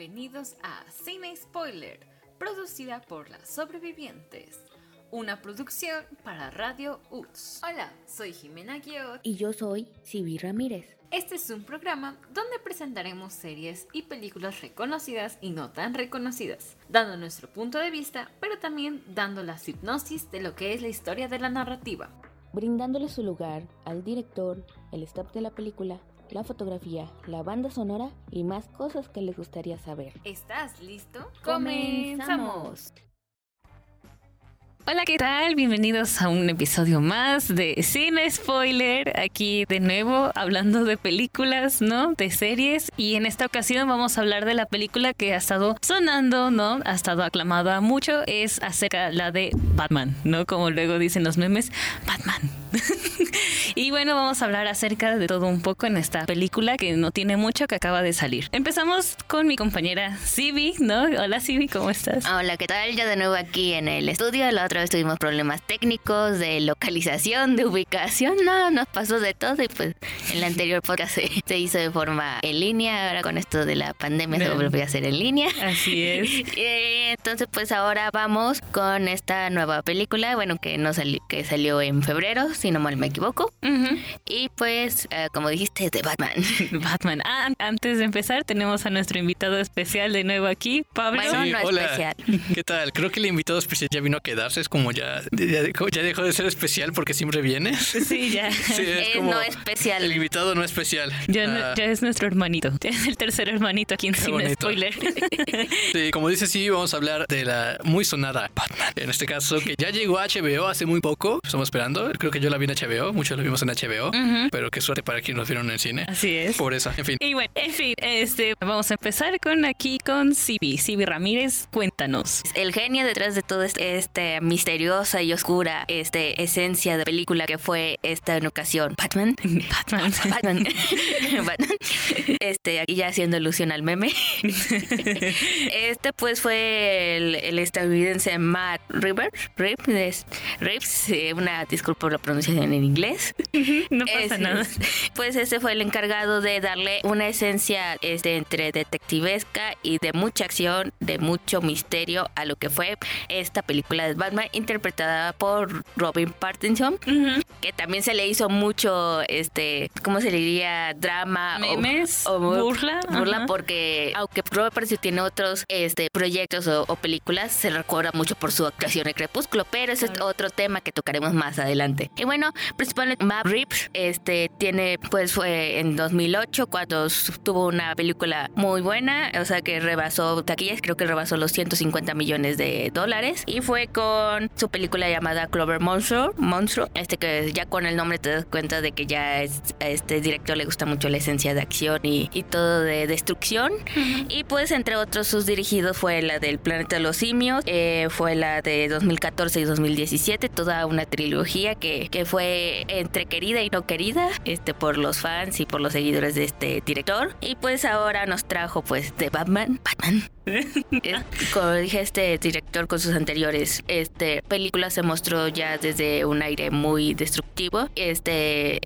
Bienvenidos a Cine Spoiler, producida por las sobrevivientes. Una producción para Radio UTS. Hola, soy Jimena Guiot. Y yo soy Sibi Ramírez. Este es un programa donde presentaremos series y películas reconocidas y no tan reconocidas, dando nuestro punto de vista, pero también dando la hipnosis de lo que es la historia de la narrativa. Brindándole su lugar al director, el staff de la película, la fotografía, la banda sonora y más cosas que les gustaría saber. ¿Estás listo? ¡Comenzamos! Hola, ¿qué tal? Bienvenidos a un episodio más de Cine Spoiler. Aquí de nuevo hablando de películas, ¿no? De series. Y en esta ocasión vamos a hablar de la película que ha estado sonando, ¿no? Ha estado aclamada mucho. Es acerca la de Batman, ¿no? Como luego dicen los memes, Batman. y bueno, vamos a hablar acerca de todo un poco en esta película que no tiene mucho que acaba de salir. Empezamos con mi compañera Sibi, ¿no? Hola Sibi, ¿cómo estás? Hola, ¿qué tal? Ya de nuevo aquí en el estudio. La otra vez tuvimos problemas técnicos de localización, de ubicación. No, nos pasó de todo y pues en la anterior podcast se, hizo de forma en línea. Ahora con esto de la pandemia se volvió a hacer en línea. Así es. Entonces pues ahora vamos con esta nueva película, bueno, que, no que salió en febrero, si no mal me equivoco. Y pues, eh, como dijiste, de Batman. Batman. Ah, antes de empezar, tenemos a nuestro invitado especial de nuevo aquí, Pablo. no hola. especial. ¿Qué tal? Creo que el invitado especial ya vino a quedarse. Es como ya, ya, dejó de ser especial porque siempre viene. Sí, ya. Sí, es, como no especial. El invitado no especial. Ya, ah. ya es nuestro hermanito. Ya es el tercer hermanito aquí en Cine Spoiler. Sí, como dice, sí, vamos a hablar de la muy sonada Batman. En este caso, que ya llegó a HBO hace muy poco. Estamos esperando. Creo que yo la vi en HBO. Muchos lo vimos en HBO. Pero qué suerte para quienes nos vieron en el cine. Así es. Por eso, en fin. Y bueno, en fin, este, vamos a empezar con aquí con Sibi. Sibi Ramírez, cuéntanos. El genio detrás de todo este, este misteriosa y oscura este, esencia de película que fue esta en ocasión. Batman. Batman. Batman. Batman. Este, aquí ya haciendo ilusión al meme. este pues fue el, el estadounidense Matt River. Reeves, eh, una disculpa por la pronunciación en inglés. no pasa nada. Pues ese fue el encargado de darle una esencia este, entre detectivesca y de mucha acción, de mucho misterio a lo que fue esta película de Batman interpretada por Robin Pattinson, que también se le hizo mucho, este, ¿cómo se le diría? Drama Memes, o, burla. Burla porque aunque Robert Pattinson tiene otros este, proyectos o, películas, se recuerda mucho por su actuación en Crepúsculo, pero ese es otro tema que tocaremos más adelante. Y bueno, principalmente Matt Reeves este, tiene, pues fue en 2008 cuando tuvo una película muy buena, o sea que rebasó taquillas, creo que rebasó los 150 millones de dólares y fue con su película llamada Clover Monstro, Monstruo, este que ya con el nombre te das cuenta de que ya es, a este director le gusta mucho la esencia de acción y, y todo de destrucción y pues entre otros sus dirigidos fue la del Planeta de los Simios, eh, fue la de 2014 y 2017, toda una trilogía que, que fue entre querida y no querida este, por los fans y por los seguidores de este director. Y pues ahora nos trajo pues de Batman. Batman. Como dije, este director con sus anteriores este, películas se mostró ya desde un aire muy destructivo, este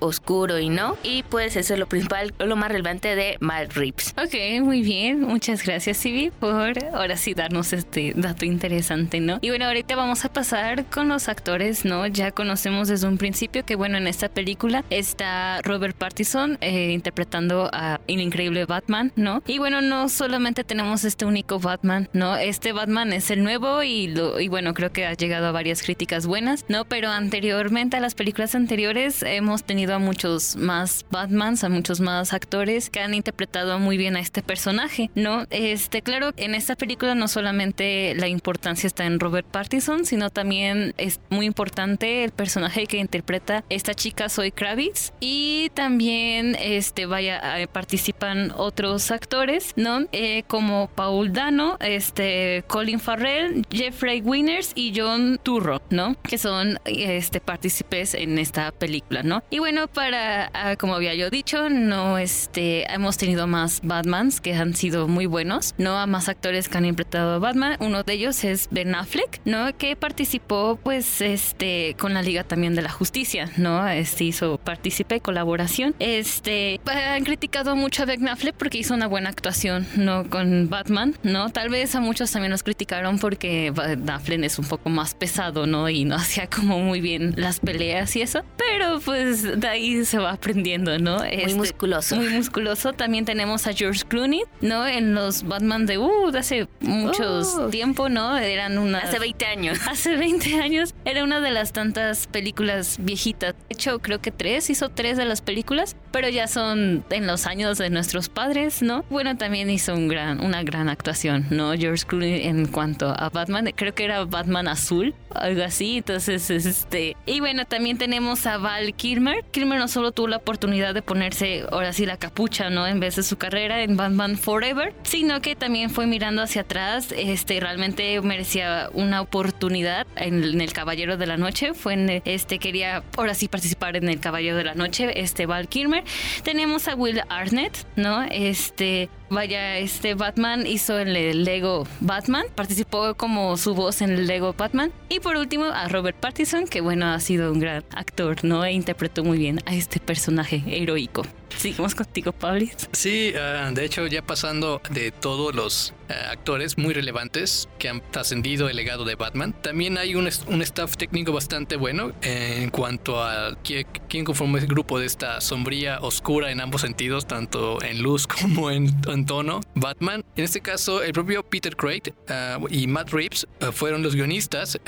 oscuro y no. Y pues eso es lo principal, lo más relevante de Matt Reeves. Ok, muy bien. Muchas gracias, Sibi, por ahora sí darnos este dato interesante, ¿no? Y bueno, ahorita vamos a pasar con los actores, ¿no? Ya conocemos desde un principio que, bueno, en esta película está Robert Pattinson eh, interpretando a el increíble Batman, ¿no? Y bueno, no solamente tenemos este único Batman, ¿no? Este Batman es el nuevo y, lo, y bueno, creo que ha llegado a varias críticas buenas, ¿no? Pero anteriormente, a las películas anteriores, hemos tenido a muchos más Batmans, a muchos más actores que han interpretado muy bien a este personaje, ¿no? Este, claro, en esta película no solamente la importancia está en Robert Pattinson, sino también es muy importante el personaje que interpreta esta chica Zoe Kravitz y también este vaya participan otros actores, ¿no? Eh, como Paul Dano, este, Colin Farrell, Jeffrey Winners y John Turro, ¿no? Que son este, partícipes en esta película, ¿no? Y bueno, para, ah, como había yo dicho, no este, hemos tenido más Batmans que han sido muy buenos, ¿no? A más actores que han interpretado a Batman. Uno de ellos es Ben Affleck, ¿no? Que participó, pues, este, con la Liga también de la Justicia, ¿no? Este hizo partícipe, colaboración. Este, han criticado mucho a Ben Affleck porque hizo una buena actuación, ¿no? Con Batman, ¿no? Tal vez a muchos también nos criticaron porque Affleck es un poco más pesado, ¿no? Y no hacía como muy bien las peleas y eso. Pero pues de ahí se va aprendiendo, ¿no? Muy este, musculoso. Muy musculoso. También tenemos a George Clooney, ¿no? En los Batman de, uh, de hace muchos uh. tiempo, ¿no? Eran una... Hace 20 años. Hace 20 años. Era una de las tantas películas viejitas. De hecho, creo que tres, hizo tres de las películas, pero ya son en los años de nuestros padres, ¿no? Bueno, también hizo un gran, una gran actuación, ¿no? George Clooney en cuanto a Batman. Creo que era Batman azul, algo así. Entonces, este... Y bueno, también tenemos a Val Kilmer. Kilmer no solo tuvo la oportunidad de ponerse ahora sí la capucha, ¿no? En vez de su carrera en Batman Forever, sino que también fue mirando hacia atrás, este realmente merecía una oportunidad en, El Caballero de la Noche, fue en este quería ahora sí participar en El Caballero de la Noche, este Val Kilmer. Tenemos a Will Arnett, ¿no? Este Vaya, este Batman hizo el Lego Batman, participó como su voz en el Lego Batman. Y por último a Robert Pattinson, que bueno, ha sido un gran actor, ¿no? E interpretó muy bien a este personaje heroico. Seguimos contigo, Pablis. Sí, ah, de hecho, ya pasando de todos los eh, actores muy relevantes que han trascendido el legado de Batman. También hay un, un staff técnico bastante bueno en cuanto a quién, conforma el grupo de esta sombría, oscura en ambos sentidos, tanto en luz como en, tono. Batman, en este caso, el propio Peter Craig eh, y Matt Reeves eh, fueron los guionistas.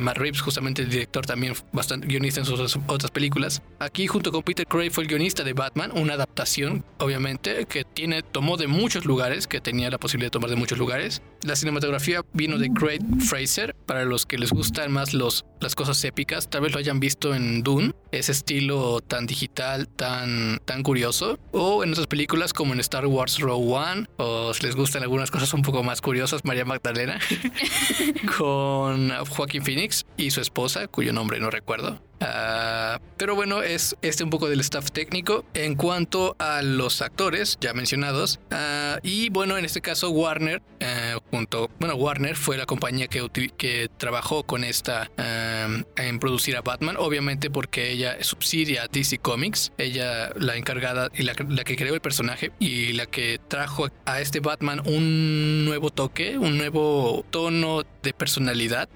Matt Reeves, justamente el director, también bastante guionista en sus otras películas. Aquí, junto con Peter Craig, fue el guionista de Batman, una adaptación, obviamente, que tiene tomó de muchos lugares, que tenía la posibilidad de tomar de muchos lugares. La cinematografía vino de Craig Fraser, para los que les gustan más los, las cosas épicas, tal vez lo hayan visto en Dune, ese estilo tan digital, tan, tan curioso, o en otras películas como en Star Wars Rogue One, o si les gustan algunas cosas un poco más curiosas, María Magdalena, con Joaquín Phoenix y su esposa, cuyo nombre no recuerdo. Ah, pero bueno, es este un poco del staff técnico. En cuanto a los actores ya mencionados, uh, y bueno, en este caso Warner, uh, junto, bueno, Warner fue la compañía que, que trabajó con esta en producir a Batman, obviamente porque ella subsidia a DC Comics, ella la encargada y la, la que creó el personaje y la que trajo a este Batman un nuevo toque, un nuevo tono de personalidad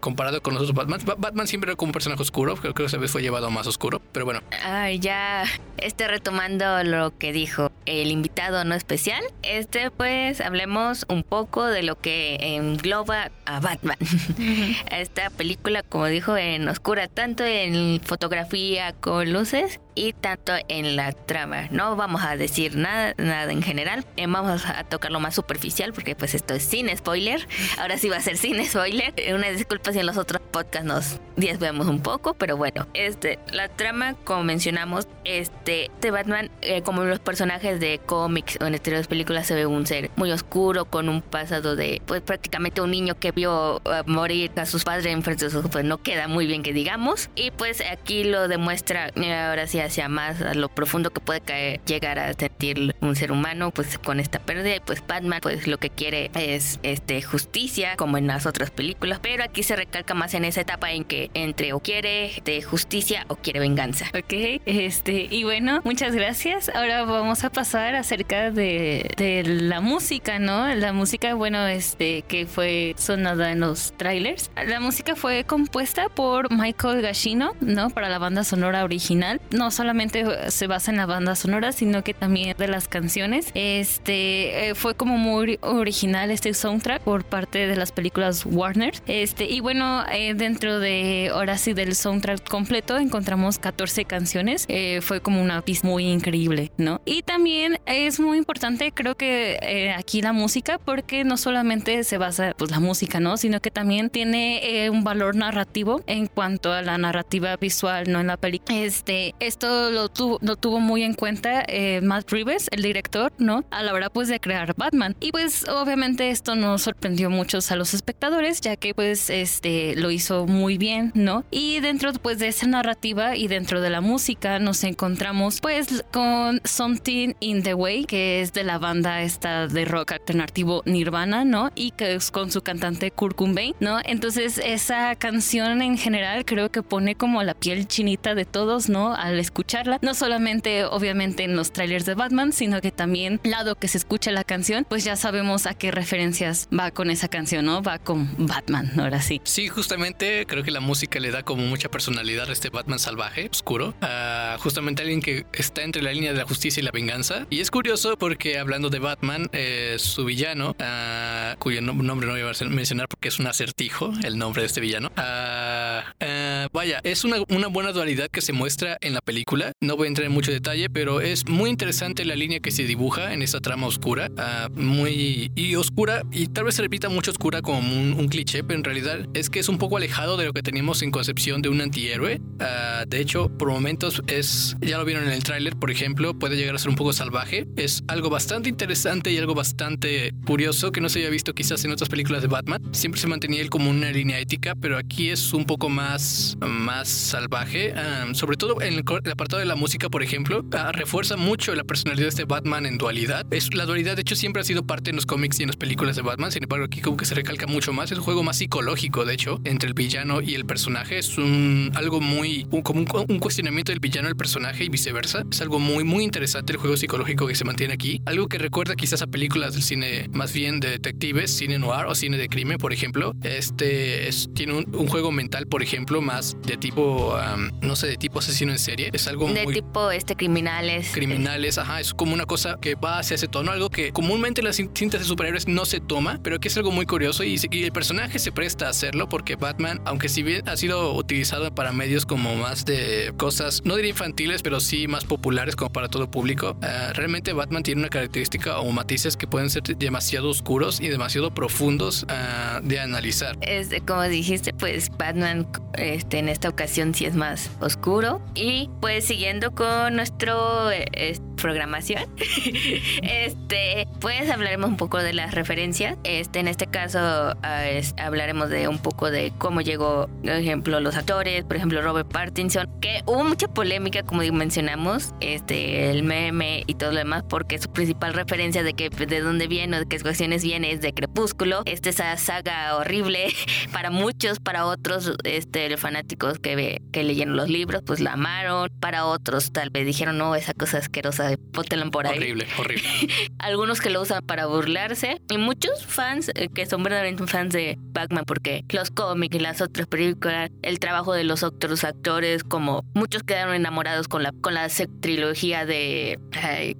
comparado con los otros Batman. Batman siempre era como un personaje oscuro creo que esa vez fue llevado más oscuro, pero bueno. Ay, ya este retomando lo que dijo el invitado no especial, este pues hablemos un poco de lo que engloba a Batman. Esta película, como dijo, en oscura, tanto en fotografía con luces y tanto en la trama. No vamos a decir nada, nada en general. Eh, vamos a tocar lo más superficial porque pues esto es sin spoiler. Ahora sí va a ser sin spoiler. Una disculpa si en los otros podcasts nos desviamos un poco, pero bueno, este, la trama, como mencionamos, este, de Batman, eh, como los personajes de cómics o en anteriores películas, se ve un ser muy oscuro con un pasado de, pues prácticamente un niño que vio eh, morir a sus padres en frente de sus pues no queda muy bien que digamos. Y pues aquí lo demuestra, ahora sí, hacia más a lo profundo que puede caer, llegar a sentir un ser humano, pues con esta pérdida. Y pues Batman, pues lo que quiere es este justicia, como en las otras películas, pero aquí se recalca más en esa etapa en que entre o quiere justicia o quiere venganza. Ok, este, y bueno, muchas gracias. Ahora vamos a pasar acerca de, de la música, ¿no? La música, bueno, este, que fue sonada en los trailers. La música fue compuesta por Michael Gashino, ¿no? Para la banda sonora original. No solamente se basa en la banda sonora, sino que también de las canciones. Este, eh, fue como muy original este soundtrack por parte de las películas Warner. Este, y bueno, eh, dentro de, ahora sí, del soundtrack completo encontramos 14 canciones. Eh, fue como una pista muy increíble, ¿no? Y también es muy importante, creo que eh, aquí la música, porque no solamente se basa pues la música, ¿no? Sino que también tiene eh, un valor narrativo en cuanto a la narrativa visual, ¿no? En la película. Este, es esto lo tuvo, lo tuvo muy en cuenta eh, Matt Reeves, el director, ¿no? A la hora pues de crear Batman. Y pues obviamente esto no sorprendió mucho a los espectadores, ya que pues este lo hizo muy bien, ¿no? Y dentro pues de esa narrativa y dentro de la música nos encontramos pues con Something in the Way, que es de la banda esta de rock alternativo Nirvana, ¿no? Y que es con su cantante Kurt Cobain, ¿no? Entonces esa canción en general creo que pone como la piel chinita de todos, ¿no? Escucharla, no solamente obviamente en los trailers de Batman, sino que también lado que se escucha la canción, pues ya sabemos a qué referencias va con esa canción, ¿no? Va con Batman, ahora sí. Sí, justamente creo que la música le da como mucha personalidad a este Batman salvaje, oscuro, uh, justamente alguien que está entre la línea de la justicia y la venganza. Y es curioso porque hablando de Batman, eh, su villano, uh, cuyo nombre no voy a mencionar porque es un acertijo, el nombre de este villano. Uh, vaya, es una, una buena dualidad que se muestra en la película. No voy a entrar en mucho detalle, pero es muy interesante la línea que se dibuja en esta trama oscura, muy y oscura y tal vez se repita mucho oscura como un, cliché, pero en realidad es que es un poco alejado de lo que teníamos en concepción de un antihéroe. de hecho, por momentos es, ya lo vieron en el tráiler, por ejemplo, puede llegar a ser un poco salvaje. Es algo bastante interesante y algo bastante curioso que no se había visto quizás en otras películas de Batman. Siempre se mantenía él como una línea ética, pero aquí es un poco más, más salvaje. sobre todo en el, apartado de la música, por ejemplo, ah, refuerza mucho la personalidad de este Batman en dualidad. Es, la dualidad, de hecho, siempre ha sido parte en los cómics y en las películas de Batman. Sin embargo, aquí como que se recalca mucho más. Es un juego más psicológico, de hecho, entre el villano y el personaje. Es un algo muy como un, cuestionamiento del villano al personaje y viceversa. Es algo muy muy interesante el juego psicológico que se mantiene aquí. Algo que recuerda quizás a películas del cine más bien de detectives, cine noir o cine de crimen, por ejemplo. Este tiene un, juego mental, por ejemplo, más de tipo no sé, de tipo asesino en serie. Es algo de tipo este criminales. Criminales, ajá. Es como una cosa que va hacia ese tono, algo que comúnmente en las cintas de superhéroes no se toma, pero que es algo muy curioso y, el personaje se presta a hacerlo porque Batman, aunque si bien ha sido utilizado para medios como más de cosas, no diría infantiles, pero sí más populares como para todo público, eh, realmente Batman tiene una característica o matices que pueden ser demasiado oscuros y demasiado profundos eh, de analizar. Es, como dijiste, pues Batman este, en esta ocasión sí es más oscuro y pues siguiendo con nuestro eh, programación, este, pues hablaremos un poco de las referencias. Este, en este caso ah, hablaremos de un poco de cómo llegó, por ejemplo, los actores, por ejemplo, Robert Pattinson, que hubo mucha polémica, como mencionamos, este, el meme y todo lo demás, porque su principal referencia de que de dónde viene o de qué cuestiones viene es de Crepúsculo. Este, esa saga horrible para muchos, para otros, este, fanáticos que, que leyeron los libros, pues la amaron. Para otros, tal vez dijeron, no, esa cosa asquerosa de por ahí. Horrible, horrible. Algunos que lo usan para burlarse y muchos fans eh, que son verdaderamente fans de Batman porque los cómics y las otras películas, el trabajo de los otros actores, como muchos quedaron enamorados con la con la trilogía de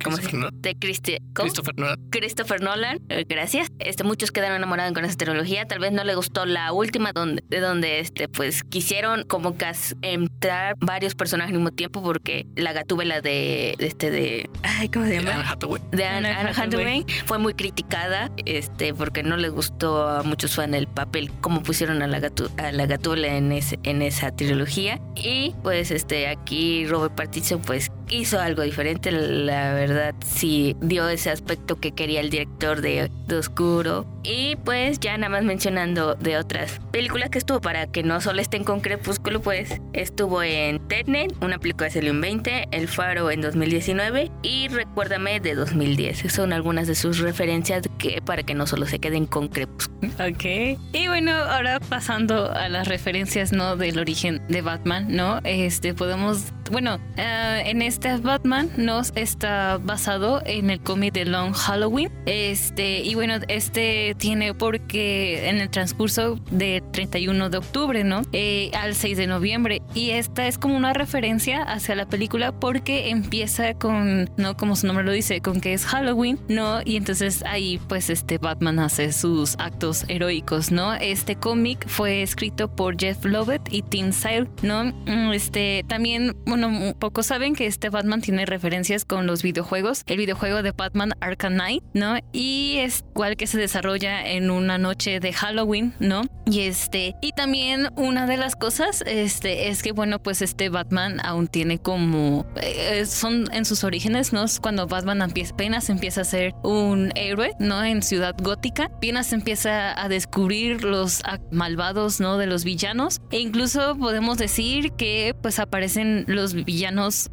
¿cómo se llama? De Christopher Nolan. Christopher Nolan, eh, gracias. Este muchos quedaron enamorados con esa trilogía, tal vez no le gustó la última donde de donde este pues quisieron como que entrar varios personajes al mismo tiempo porque la gatúbela de este de Ay, ¿cómo se llama? Anne Hathaway. De Anne, Hathaway. Fue muy criticada este, porque no les gustó a muchos fans el papel, como pusieron a la, gatu a la gatula en, ese, en esa trilogía. Y pues este, aquí Robert Pattinson pues hizo algo diferente, la verdad sí dio ese aspecto que quería el director de, Oscuro. Y pues ya nada más mencionando de otras películas que estuvo para que no solo estén con Crepúsculo, pues estuvo en Tenet, una película de salió 20, El Faro en 2019 y Recuérdame de 2010. Son algunas de sus referencias que para que no solo se queden con Crepúsculo. Ok. Y bueno, ahora pasando a las referencias, ¿no? Del origen de Batman, ¿no? Este, podemos, bueno, uh, en este Batman nos está basado en el cómic de Long Halloween. Este, y bueno, este tiene porque en el transcurso de 31 de octubre, ¿no? Eh, al 6 de noviembre. Y esta es como una referencia hacia la película porque empieza con, ¿no? Como su nombre lo dice, con que es Halloween, ¿no? Y entonces ahí pues este Batman hace sus actos heroicos, ¿no? Este cómic fue escrito por Jeff Lovett y Tim Sale, ¿no? Mm, este también, bueno, pocos saben que este Batman tiene referencias con los videojuegos, el videojuego de Batman Arkham Knight, ¿no? Y es igual que se desarrolla en una noche de Halloween, ¿no? Y este, y también una de las cosas, este, es que bueno, pues este Batman aún tiene como, eh, son en sus orígenes, ¿no? Cuando Batman apenas empieza a ser un héroe, ¿no? En Ciudad Gótica, apenas empieza a descubrir los malvados, ¿no? De los villanos. E incluso podemos decir que pues aparecen los villanos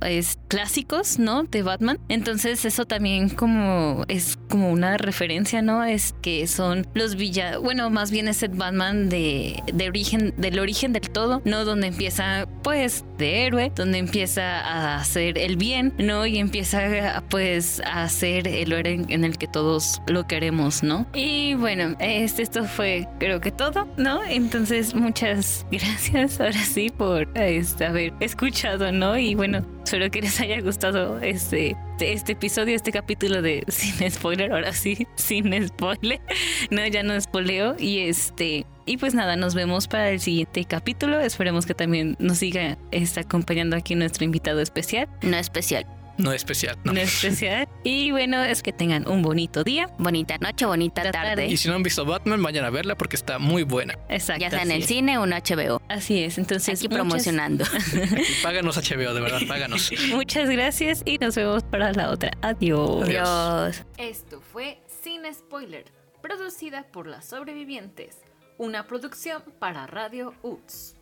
clásicos, ¿no? De Batman. Entonces eso también como es como una referencia, ¿no? Es que son los villanos, bueno, más bien es el Batman de, de origen, del origen del todo, ¿no? Donde empieza pues de héroe, donde empieza a hacer el bien, ¿no? Y empieza pues a hacer el héroe en el que todos lo queremos, ¿no? Y bueno, este, esto fue creo que todo, ¿no? Entonces muchas gracias ahora sí por este, haber escuchado, ¿no? Y bueno, espero que les haya gustado este, este episodio, este capítulo de Sin Spoiler, ahora sí, sin spoiler. No, ya no spoileo. Y este, y pues nada, nos vemos para el siguiente capítulo. Esperemos que también nos siga está acompañando aquí nuestro invitado especial. No especial. No especial, no. No especial. Y bueno, es que tengan un bonito día. Bonita noche, bonita tarde. Y si no han visto Batman, vayan a verla porque está muy buena. Exacto. Ya sea en el cine o en HBO. Así es. Entonces, aquí promocionando. páganos HBO, de verdad, páganos. muchas gracias y nos vemos para la otra. Adiós. Adiós. Esto fue Sin Spoiler, producida por las sobrevivientes, una producción para Radio UTS.